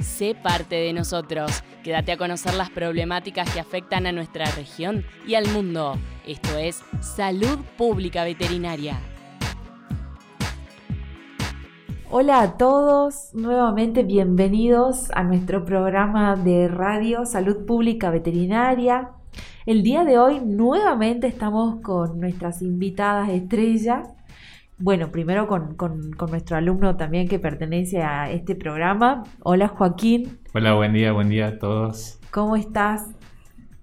sé parte de nosotros. Quédate a conocer las problemáticas que afectan a nuestra región y al mundo. Esto es Salud Pública Veterinaria. Hola a todos, nuevamente bienvenidos a nuestro programa de radio Salud Pública Veterinaria. El día de hoy nuevamente estamos con nuestras invitadas estrellas. Bueno, primero con, nuestro alumno también que pertenece a este programa. Hola Joaquín. Hola, buen día, buen día a todos. ¿Cómo estás?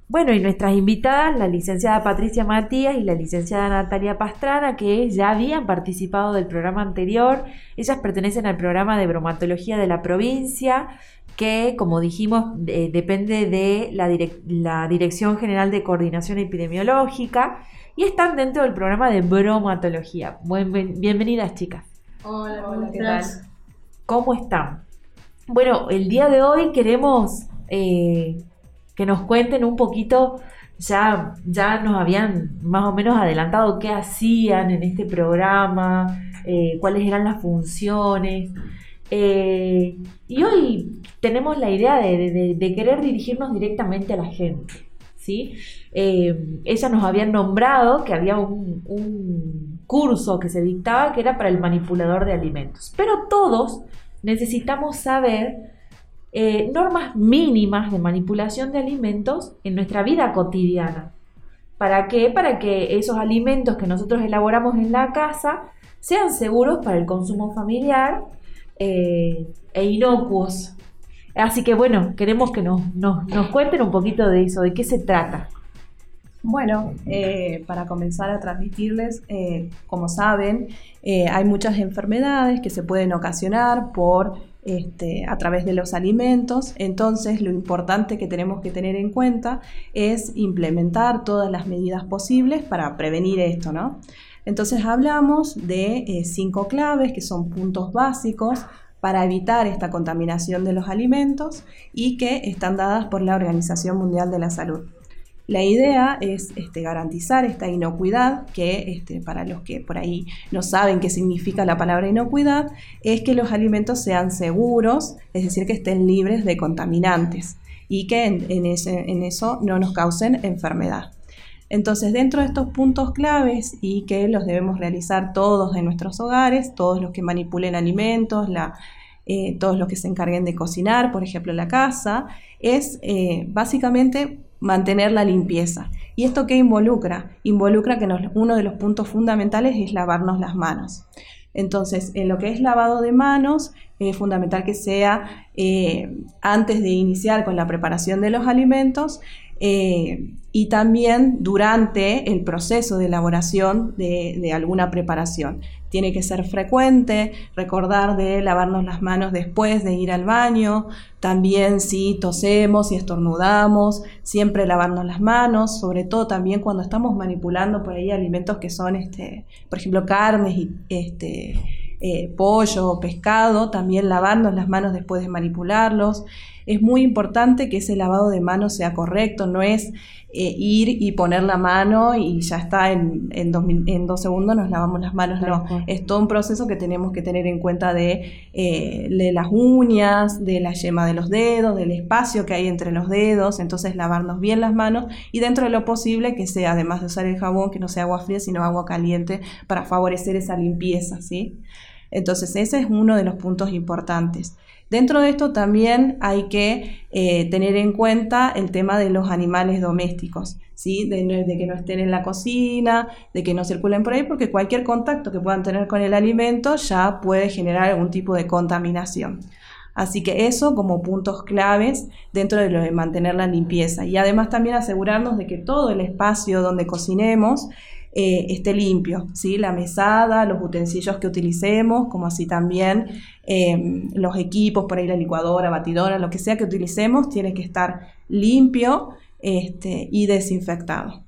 Bueno, y nuestras invitadas, la licenciada Patricia Matías y la licenciada Natalia Pastrana, que ya habían participado del programa anterior. Ellas pertenecen al programa de bromatología de la provincia que, como dijimos, depende de la, Dirección General de Coordinación Epidemiológica y están dentro del programa de bromatología. bienvenidas, chicas. Hola, ¿qué tal? ¿Cómo están? Bueno, el día de hoy queremos eh, que nos cuenten un poquito, ya, ya nos habían más o menos adelantado qué hacían en este programa, eh, cuáles eran las funciones. Eh, y hoy tenemos la idea de, querer dirigirnos directamente a la gente. ¿Sí? Eh, ellas nos habían nombrado que había un, un, curso que se dictaba que era para el manipulador de alimentos. Pero todos necesitamos saber eh, normas mínimas de manipulación de alimentos en nuestra vida cotidiana. ¿Para qué? Para que esos alimentos que nosotros elaboramos en la casa sean seguros para el consumo familiar eh, e inocuos. Así que bueno, queremos que nos, cuenten un poquito de eso, de qué se trata. Bueno, eh, para comenzar a transmitirles, eh, como saben, hay muchas enfermedades que se pueden ocasionar por este, a través de los alimentos. Entonces, lo importante que tenemos que tener en cuenta es implementar todas las medidas posibles para prevenir esto, ¿no? Entonces hablamos de eh, cinco claves que son puntos básicos para evitar esta contaminación de los alimentos y que están dadas por la Organización Mundial de la Salud. La idea es este, garantizar esta inocuidad, que este, para los que por ahí no saben qué significa la palabra inocuidad, es que los alimentos sean seguros, es decir, que estén libres de contaminantes y que en eso no nos causen enfermedad. Entonces, dentro de estos puntos claves y que los debemos realizar todos en nuestros hogares, todos los que manipulen alimentos, eh, todos los que se encarguen de cocinar, por ejemplo, la casa, es eh, básicamente mantener la limpieza. ¿Y esto qué involucra? Involucra que uno de los puntos fundamentales es lavarnos las manos. Entonces, en lo que es lavado de manos, es fundamental que sea eh, antes de iniciar con la preparación de los alimentos y también durante el proceso de elaboración de, alguna preparación. Tiene que ser frecuente, recordar de lavarnos las manos después de ir al baño, también si tosemos, y estornudamos, siempre lavarnos las manos, sobre todo también cuando estamos manipulando por ahí alimentos que son, este, por ejemplo, carnes y este, eh, pollo o pescado, también lavarnos las manos después de manipularlos. Es muy importante que ese lavado de manos sea correcto, no es eh, ir y poner la mano y ya está, en, en, dos, segundos nos lavamos las manos, no, es todo un proceso que tenemos que tener en cuenta de, eh, de las uñas, de la yema de los dedos, del espacio que hay entre los dedos, entonces lavarnos bien las manos y dentro de lo posible que sea, además de usar el jabón, que no sea agua fría, sino agua caliente para favorecer esa limpieza, ¿sí? Entonces, ese es uno de los puntos importantes. Dentro de esto también hay que eh, tener en cuenta el tema de los animales domésticos, ¿sí? De, que no estén en la cocina, de que no circulen por ahí, porque cualquier contacto que puedan tener con el alimento ya puede generar algún tipo de contaminación. Así que eso como puntos claves dentro de lo de mantener la limpieza. Y además también asegurarnos de que todo el espacio donde cocinemos eh, esté limpio, ¿sí? la mesada, los utensilios que utilicemos, como así también em, los equipos, por ahí la licuadora, batidora, lo que sea que utilicemos, tiene que estar limpio este, y desinfectado.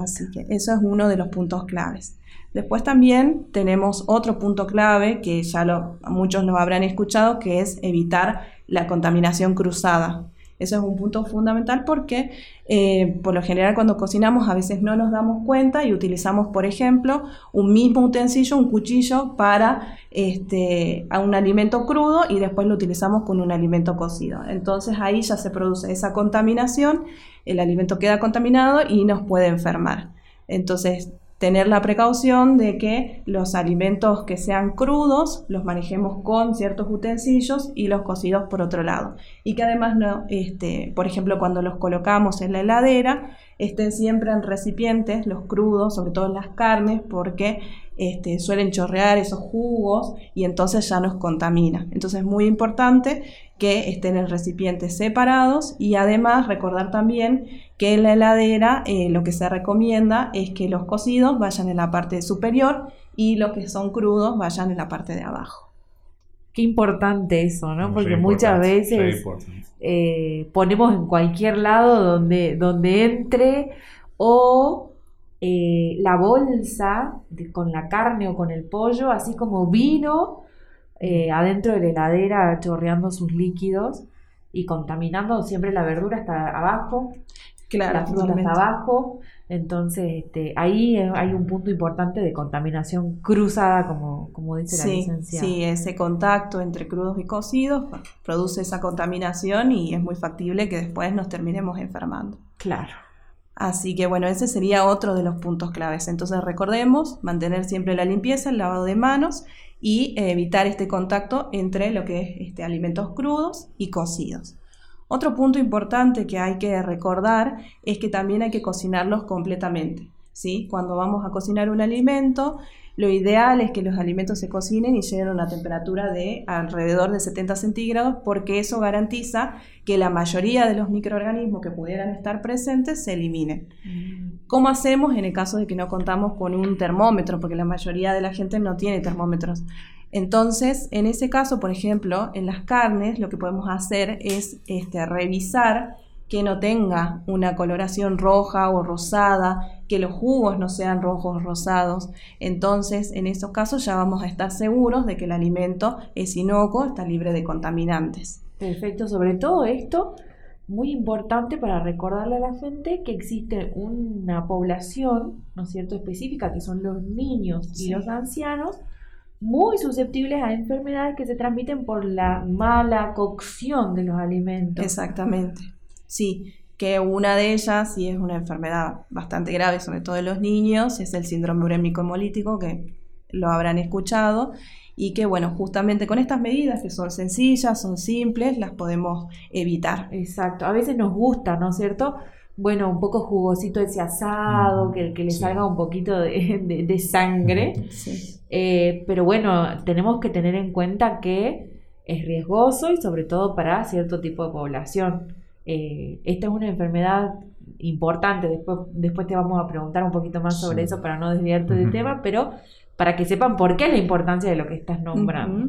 Así que eso es uno de los puntos claves. Después también tenemos otro punto clave que ya muchos lo habrán escuchado, que es evitar la contaminación cruzada. Eso es un punto fundamental porque eh, por lo general cuando cocinamos a veces no nos damos cuenta y utilizamos, por ejemplo, un mismo utensilio, un cuchillo para este, un alimento crudo y después lo utilizamos con un alimento cocido. Entonces ahí ya se produce esa contaminación, el alimento queda contaminado y nos puede enfermar. Entonces tener la precaución de que los alimentos que sean crudos los manejemos con ciertos utensilios y los cocidos por otro lado. Y que además, no, este, por ejemplo, cuando los colocamos en la heladera, estén siempre en recipientes, los crudos, sobre todo las carnes, porque este, suelen chorrear esos jugos y entonces ya nos contamina. Entonces es muy importante que estén en recipientes separados y además recordar también que en la heladera eh, lo que se recomienda es que los cocidos vayan en la parte superior y los que son crudos vayan en la parte de abajo. Qué importante eso, ¿no? Porque muchas veces eh, ponemos en cualquier lado donde, donde entre o eh, la bolsa con la carne o con el pollo, así como vino eh, adentro de la heladera chorreando sus líquidos y contaminando siempre la verdura hasta abajo, claro, la fruta hasta abajo. Entonces, este, ahí hay un punto importante de contaminación cruzada, como, como dice la licenciada. Sí, ese contacto entre crudos y cocidos produce esa contaminación y es muy factible que después nos terminemos enfermando. Claro. Así que bueno, ese sería otro de los puntos claves. Entonces recordemos mantener siempre la limpieza, el lavado de manos y evitar este contacto entre lo que es este, alimentos crudos y cocidos. Otro punto importante que hay que recordar es que también hay que cocinarlos completamente. ¿Sí? Cuando vamos a cocinar un alimento, lo ideal es que los alimentos se cocinen y lleguen a una temperatura de alrededor de 70 centígrados porque eso garantiza que la mayoría de los microorganismos que pudieran estar presentes se eliminen. Mm. ¿Cómo hacemos en el caso de que no contamos con un termómetro? Porque la mayoría de la gente no tiene termómetros. Entonces, en ese caso, por ejemplo, en las carnes, lo que podemos hacer es este, revisar que no tenga una coloración roja o rosada, que los jugos no sean rojos o rosados. Entonces, en esos casos ya vamos a estar seguros de que el alimento es inocuo, está libre de contaminantes. Perfecto, sobre todo esto muy importante para recordarle a la gente que existe una población, ¿no es cierto?, específica, que son los niños y los ancianos, muy susceptibles a enfermedades que se transmiten por la mala cocción de los alimentos. Exactamente, sí, que una de ellas, y es una enfermedad bastante grave, sobre todo en los niños, es el síndrome urémico hemolítico, que lo habrán escuchado, y que bueno, justamente con estas medidas que son sencillas, son simples, las podemos evitar. Exacto, a veces nos gusta, ¿no es cierto? Bueno, un poco jugosito ese asado, que, que le salga un poquito de, sangre. Eh, pero bueno, tenemos que tener en cuenta que es riesgoso y sobre todo para cierto tipo de población. Eh, esta es una enfermedad importante, después, después te vamos a preguntar un poquito más sobre eso para no desviarte del tema, pero para que sepan por qué la importancia de lo que estás nombrando.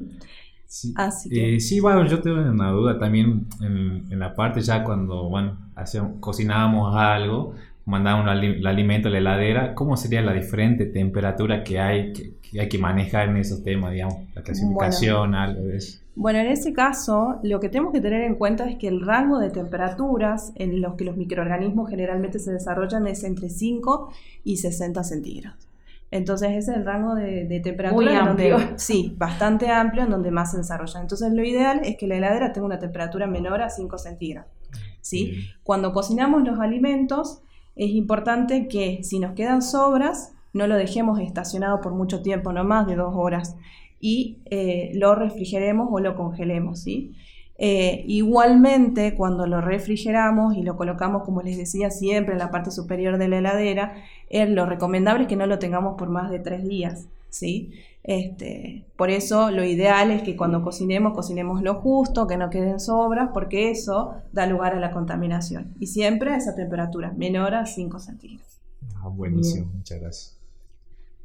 Sí, eh, sí, bueno, yo tengo una duda también en, la parte ya cuando, bueno, hacíamos, cocinábamos algo, mandábamos el alimento a la heladera, ¿cómo sería la diferente temperatura que hay que, hay que manejar en esos temas, digamos, la clasificación, algo de eso? Bueno, en ese caso, lo que tenemos que tener en cuenta es que el rango de temperaturas en los que los microorganismos generalmente se desarrollan es entre 5 y 60 centígrados. Entonces ese es el rango de, temperatura. Muy amplio. sí, bastante amplio en donde más se desarrolla. Entonces lo ideal es que la heladera tenga una temperatura menor a 5 centígrados. ¿sí? Cuando cocinamos los alimentos es importante que si nos quedan sobras no lo dejemos estacionado por mucho tiempo, no más de dos horas, y eh, lo refrigeremos o lo congelemos. ¿sí? Eh, igualmente, cuando lo refrigeramos y lo colocamos, como les decía, siempre en la parte superior de la heladera, eh, lo recomendable es que no lo tengamos por más de tres días. ¿sí? Este, por eso lo ideal es que cuando cocinemos, cocinemos lo justo, que no queden sobras, porque eso da lugar a la contaminación. Y siempre a esa temperatura, menor a 5 centígrados. Ah, buenísimo, muchas gracias.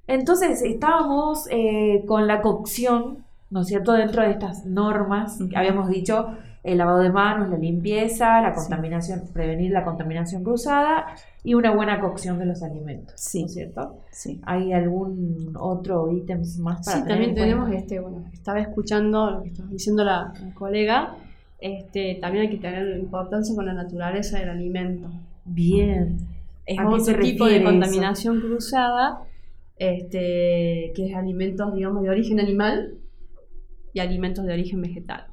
Entonces, estábamos eh, con la cocción ¿no es cierto? Dentro de estas normas, habíamos dicho el lavado de manos, la limpieza, la contaminación, prevenir la contaminación cruzada y una buena cocción de los alimentos, sí. ¿no es cierto? Sí. ¿Hay algún otro ítem más para Sí, también tenemos este, bueno, estaba escuchando lo que estaba diciendo la, colega este, también hay que tener importancia con la naturaleza del alimento. Bien. Es otro tipo de contaminación cruzada, este, que es alimentos, digamos, de origen animal y alimentos de origen vegetal.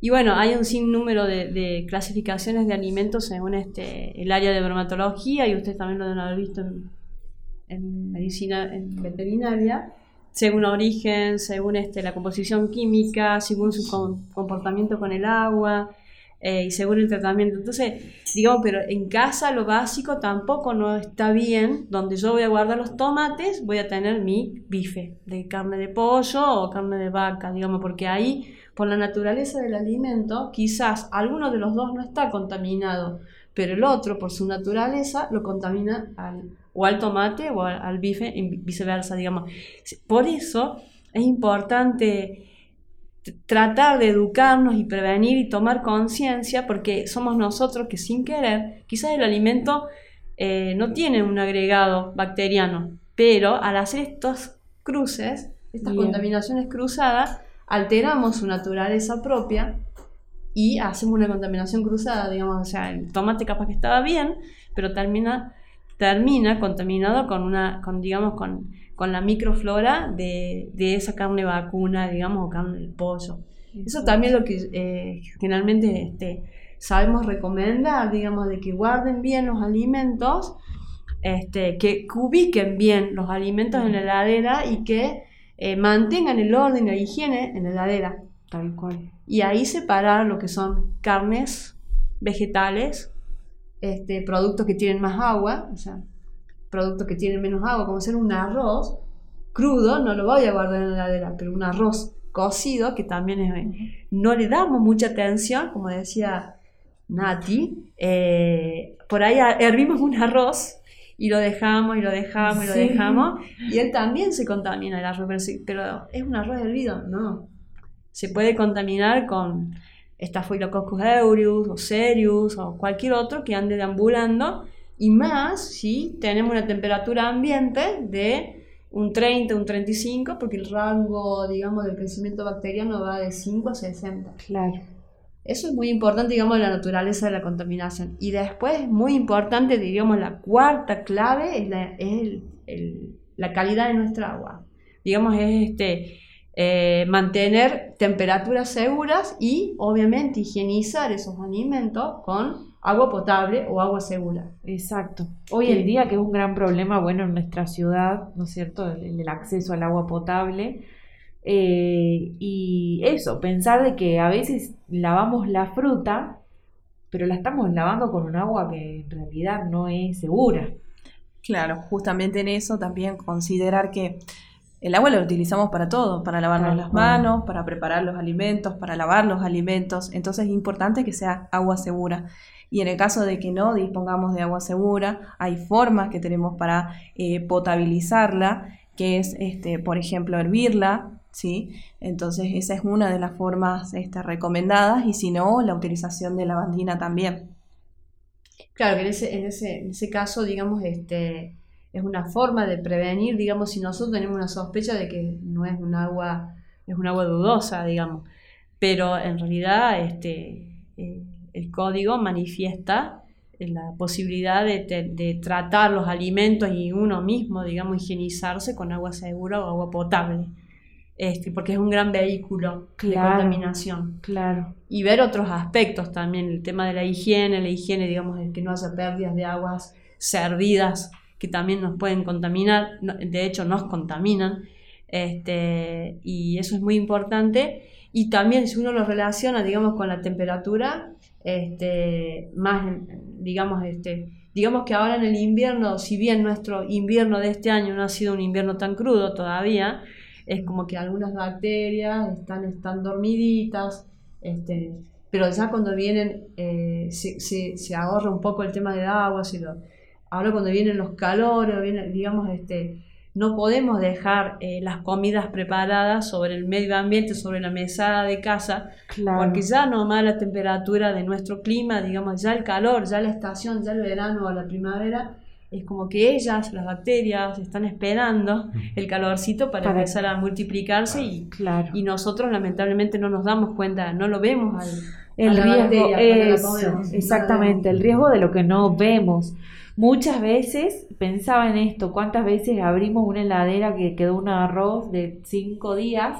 Y bueno, hay un sinnúmero de, de clasificaciones de alimentos según este, el área de bromatología, y ustedes también lo deben haber visto en, en medicina en veterinaria, según origen, según este, la composición química, según su comportamiento con el agua eh, y según el tratamiento. Entonces, digamos, pero en casa lo básico tampoco no está bien, donde yo voy a guardar los tomates, voy a tener mi bife de carne de pollo o carne de vaca, digamos, porque ahí, por la naturaleza del alimento, quizás alguno de los dos no está contaminado, pero el otro, por su naturaleza, lo contamina al o al tomate o al, bife y viceversa, digamos. Por eso es importante tratar de educarnos y prevenir y tomar conciencia porque somos nosotros que sin querer, quizás el alimento eh, no tiene un agregado bacteriano, pero al hacer estos cruces, estas contaminaciones cruzadas, alteramos su naturaleza propia y hacemos una contaminación cruzada, digamos, o sea, el tomate capaz que estaba bien, pero termina termina contaminado con una, con, digamos, con, con la microflora de, de, esa carne vacuna, digamos, o carne del pollo. Eso también lo que eh, generalmente este, sabemos recomendar, digamos, de que guarden bien los alimentos, este, que ubiquen bien los alimentos en la heladera y que eh, mantengan el orden y la higiene en la heladera. Tal cual. Y ahí separar lo que son carnes, vegetales, este, productos que tienen más agua, o sea, productos que tienen menos agua, como ser un arroz crudo, no lo voy a guardar en la heladera, pero un arroz cocido, que también es, no le damos mucha atención, como decía Nati, eh, por ahí hervimos un arroz y lo dejamos y lo dejamos y lo dejamos, y él también se contamina el arroz, pero es un arroz hervido, no. Se puede contaminar con Staphylococcus aureus o Serius o cualquier otro que ande deambulando y más si tenemos una temperatura ambiente de un 30, un 35, porque el rango, digamos, del crecimiento bacteriano va de 5 a 60. Claro. Eso es muy importante, digamos, la naturaleza de la contaminación. Y después, muy importante, digamos, la cuarta clave es la, es la calidad de nuestra agua. Digamos, es este, eh, mantener temperaturas seguras y obviamente higienizar esos alimentos con agua potable o agua segura. Exacto. Hoy en día que es un gran problema, bueno, en nuestra ciudad, ¿no es cierto?, el, acceso al agua potable. Eh, y eso, pensar de que a veces lavamos la fruta, pero la estamos lavando con un agua que en realidad no es segura. Claro, justamente en eso también considerar que el agua la utilizamos para todo, para lavarnos las manos, para preparar los alimentos, para lavar los alimentos. Entonces es importante que sea agua segura. Y en el caso de que no dispongamos de agua segura, hay formas que tenemos para eh, potabilizarla, que es, este, por ejemplo, hervirla, ¿sí? Entonces esa es una de las formas este, recomendadas y si no, la utilización de lavandina también. Claro, que en ese, en ese, en ese caso, digamos, este, es una forma de prevenir, digamos, si nosotros tenemos una sospecha de que no es un agua, es un agua dudosa, digamos. Pero en realidad este, eh, el código manifiesta la posibilidad de, tratar los alimentos y uno mismo, digamos, higienizarse con agua segura o agua potable. Este, porque es un gran vehículo de contaminación. Claro. Y ver otros aspectos también, el tema de la higiene, la higiene, digamos, de que no haya pérdidas de aguas servidas que también nos pueden contaminar, de hecho nos contaminan, este, y eso es muy importante. Y también si uno lo relaciona, digamos, con la temperatura, este, más, digamos, este, digamos que ahora en el invierno, si bien nuestro invierno de este año no ha sido un invierno tan crudo todavía, es como que algunas bacterias están, están dormiditas, este, pero ya cuando vienen eh, se, se, ahorra un poco el tema de agua, lo, ahora cuando vienen los calores, viene, digamos, este, no podemos dejar eh, las comidas preparadas sobre el medio ambiente, sobre la mesada de casa, porque ya nomás la temperatura de nuestro clima, digamos, ya el calor, ya la estación, ya el verano o la primavera, es como que ellas, las bacterias, están esperando el calorcito para, empezar a multiplicarse y, claro. y nosotros lamentablemente no nos damos cuenta, no lo vemos al, el riesgo. es, exactamente, el riesgo de lo que no vemos. Muchas veces pensaba en esto, cuántas veces abrimos una heladera que quedó un arroz de cinco días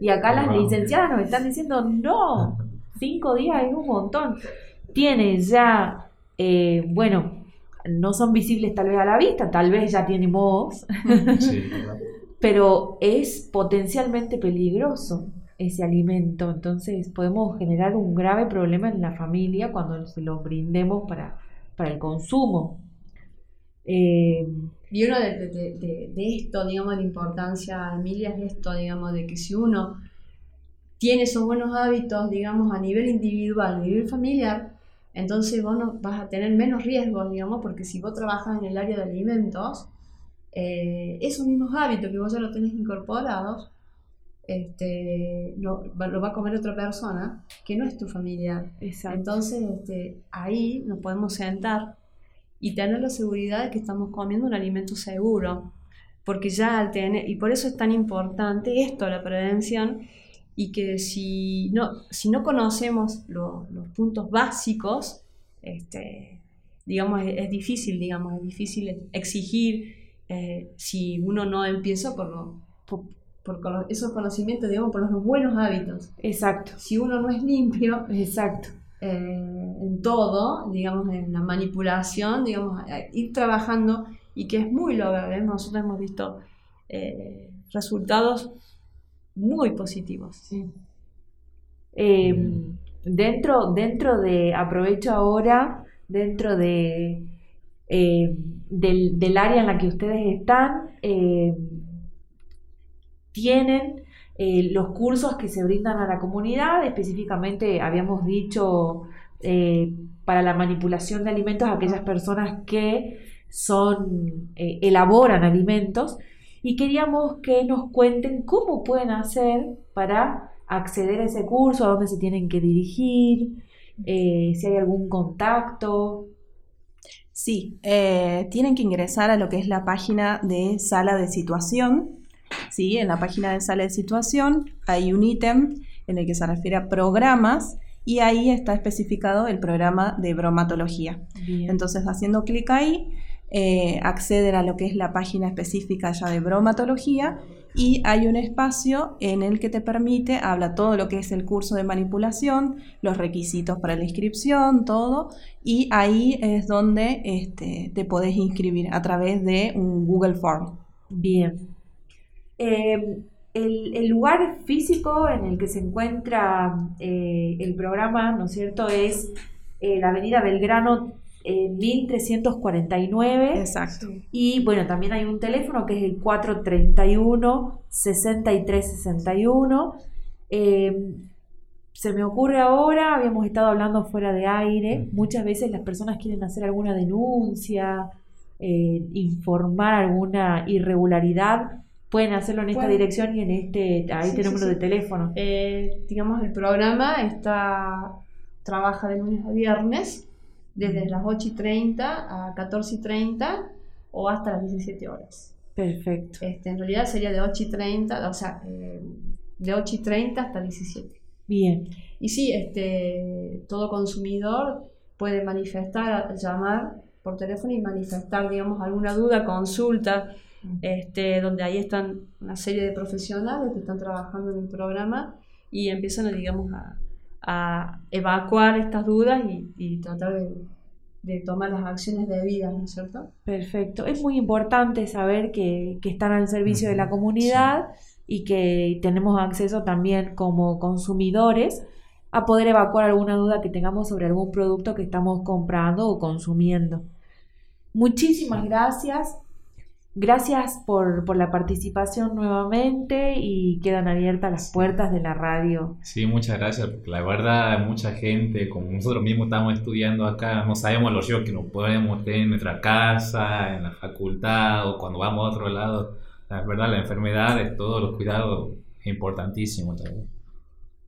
y acá las licenciadas nos están diciendo, no, cinco días es un montón. Tiene ya, eh, bueno, no son visibles tal vez a la vista, tal vez ya tiene mohos, pero es potencialmente peligroso ese alimento, entonces podemos generar un grave problema en la familia cuando se lo brindemos para, para el consumo. Eh, y uno de, esto, digamos, la importancia, Emilia, es esto, digamos, de que si uno tiene esos buenos hábitos, digamos, a nivel individual, a nivel familiar, entonces vos no, vas a tener menos riesgos, digamos, porque si vos trabajas en el área de alimentos, eh, esos mismos hábitos que vos ya lo tenés incorporados, este, lo, va a comer otra persona que no es tu familiar. Entonces, este, ahí nos podemos sentar y tener la seguridad de que estamos comiendo un alimento seguro. Porque ya al tener, y por eso es tan importante esto, la prevención, y que si no, si no conocemos los puntos básicos, este, digamos, es, difícil, digamos, es difícil exigir eh, si uno no empieza por, por, esos conocimientos, digamos, por los buenos hábitos. Exacto. Si uno no es limpio, exacto. Eh, en todo, digamos, en la manipulación, digamos, ir trabajando y que es muy lograble. Nosotros hemos visto eh, resultados muy positivos. Em, dentro, dentro de, aprovecho ahora, dentro de, del, área en la que ustedes están, tienen eh, los cursos que se brindan a la comunidad, específicamente habíamos dicho eh, para la manipulación de alimentos aquellas personas que son, eh, elaboran alimentos. Y queríamos que nos cuenten cómo pueden hacer para acceder a ese curso, a dónde se tienen que dirigir, si hay algún contacto. Sí, tienen que ingresar a lo que es la página de sala de situación ¿sí? En la página de sala de situación hay un ítem en el que se refiere a programas y ahí está especificado el programa de bromatología. Entonces, haciendo clic ahí, eh, acceden a lo que es la página específica ya de bromatología y hay un espacio en el que te permite, habla todo lo que es el curso de manipulación, los requisitos para la inscripción, todo, y ahí es donde este, te podés inscribir a través de un Google Form. Bien. Eh, el, lugar físico en el que se encuentra eh, el programa, ¿no es cierto?, es eh, la avenida Belgrano 1349. Exacto. Y bueno, también hay un teléfono que es el 431-6361. se me ocurre ahora, habíamos estado hablando fuera de aire, muchas veces las personas quieren hacer alguna denuncia, informar alguna irregularidad pueden hacerlo en esta dirección y en este, ahí este número de teléfono. Eh, digamos, el programa está, trabaja de lunes a viernes, desde las 8 y 30 a 14 y 30 o hasta las 17 horas. Perfecto. Este, en realidad sería de 8 y 30, o sea, eh, de 8 y 30 hasta 17. Bien. Y sí, este, todo consumidor puede manifestar, llamar por teléfono y manifestar, digamos, alguna duda, consulta, este, donde ahí están una serie de profesionales que están trabajando en el programa y empiezan, digamos, a, evacuar estas dudas y, tratar de, tomar las acciones debidas, ¿no es cierto? Perfecto. Es muy importante saber que, están al servicio de la comunidad y que tenemos acceso también como consumidores a poder evacuar alguna duda que tengamos sobre algún producto que estamos comprando o consumiendo. Muchísimas gracias. Gracias por, la participación nuevamente y quedan abiertas las puertas de la radio. Sí, muchas gracias, porque la verdad mucha gente, como nosotros mismos estamos estudiando acá, no sabemos los ríos que nos podemos tener en nuestra casa, en la facultad o cuando vamos a otro lado. La verdad, la enfermedad, todos los cuidados es importantísimo también.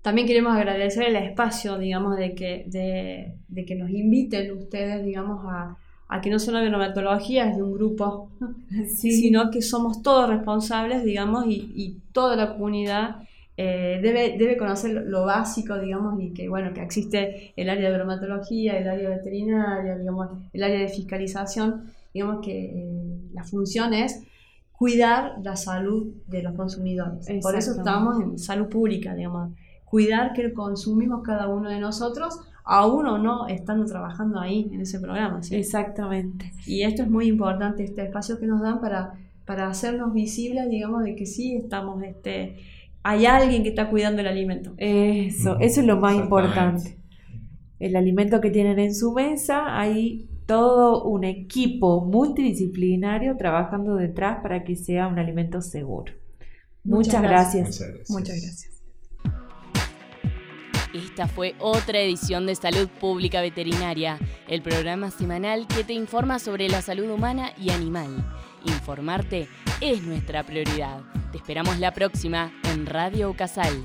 También queremos agradecer el espacio, digamos, de que, de, de que nos inviten ustedes, digamos, a a que no solo la dermatología es de un grupo, sino que somos todos responsables, digamos, y, toda la comunidad eh, debe, debe conocer lo básico, digamos, y que, bueno, que existe el área de dermatología, el área veterinaria, digamos, el área de fiscalización, digamos que eh, la función es cuidar la salud de los consumidores. Por eso estamos en salud pública, digamos, cuidar que consumimos cada uno de nosotros aún o no estando trabajando ahí en ese programa. Exactamente. Y esto es muy importante, este espacio que nos dan para, para hacernos visibles, digamos, de que sí estamos, este, hay alguien que está cuidando el alimento. Eso, eso es lo más importante. El alimento que tienen en su mesa, hay todo un equipo multidisciplinario trabajando detrás para que sea un alimento seguro. Muchas, gracias. Muchas gracias. Esta fue otra edición de Salud Pública Veterinaria, el programa semanal que te informa sobre la salud humana y animal. Informarte es nuestra prioridad. Te esperamos la próxima en Radio Casal.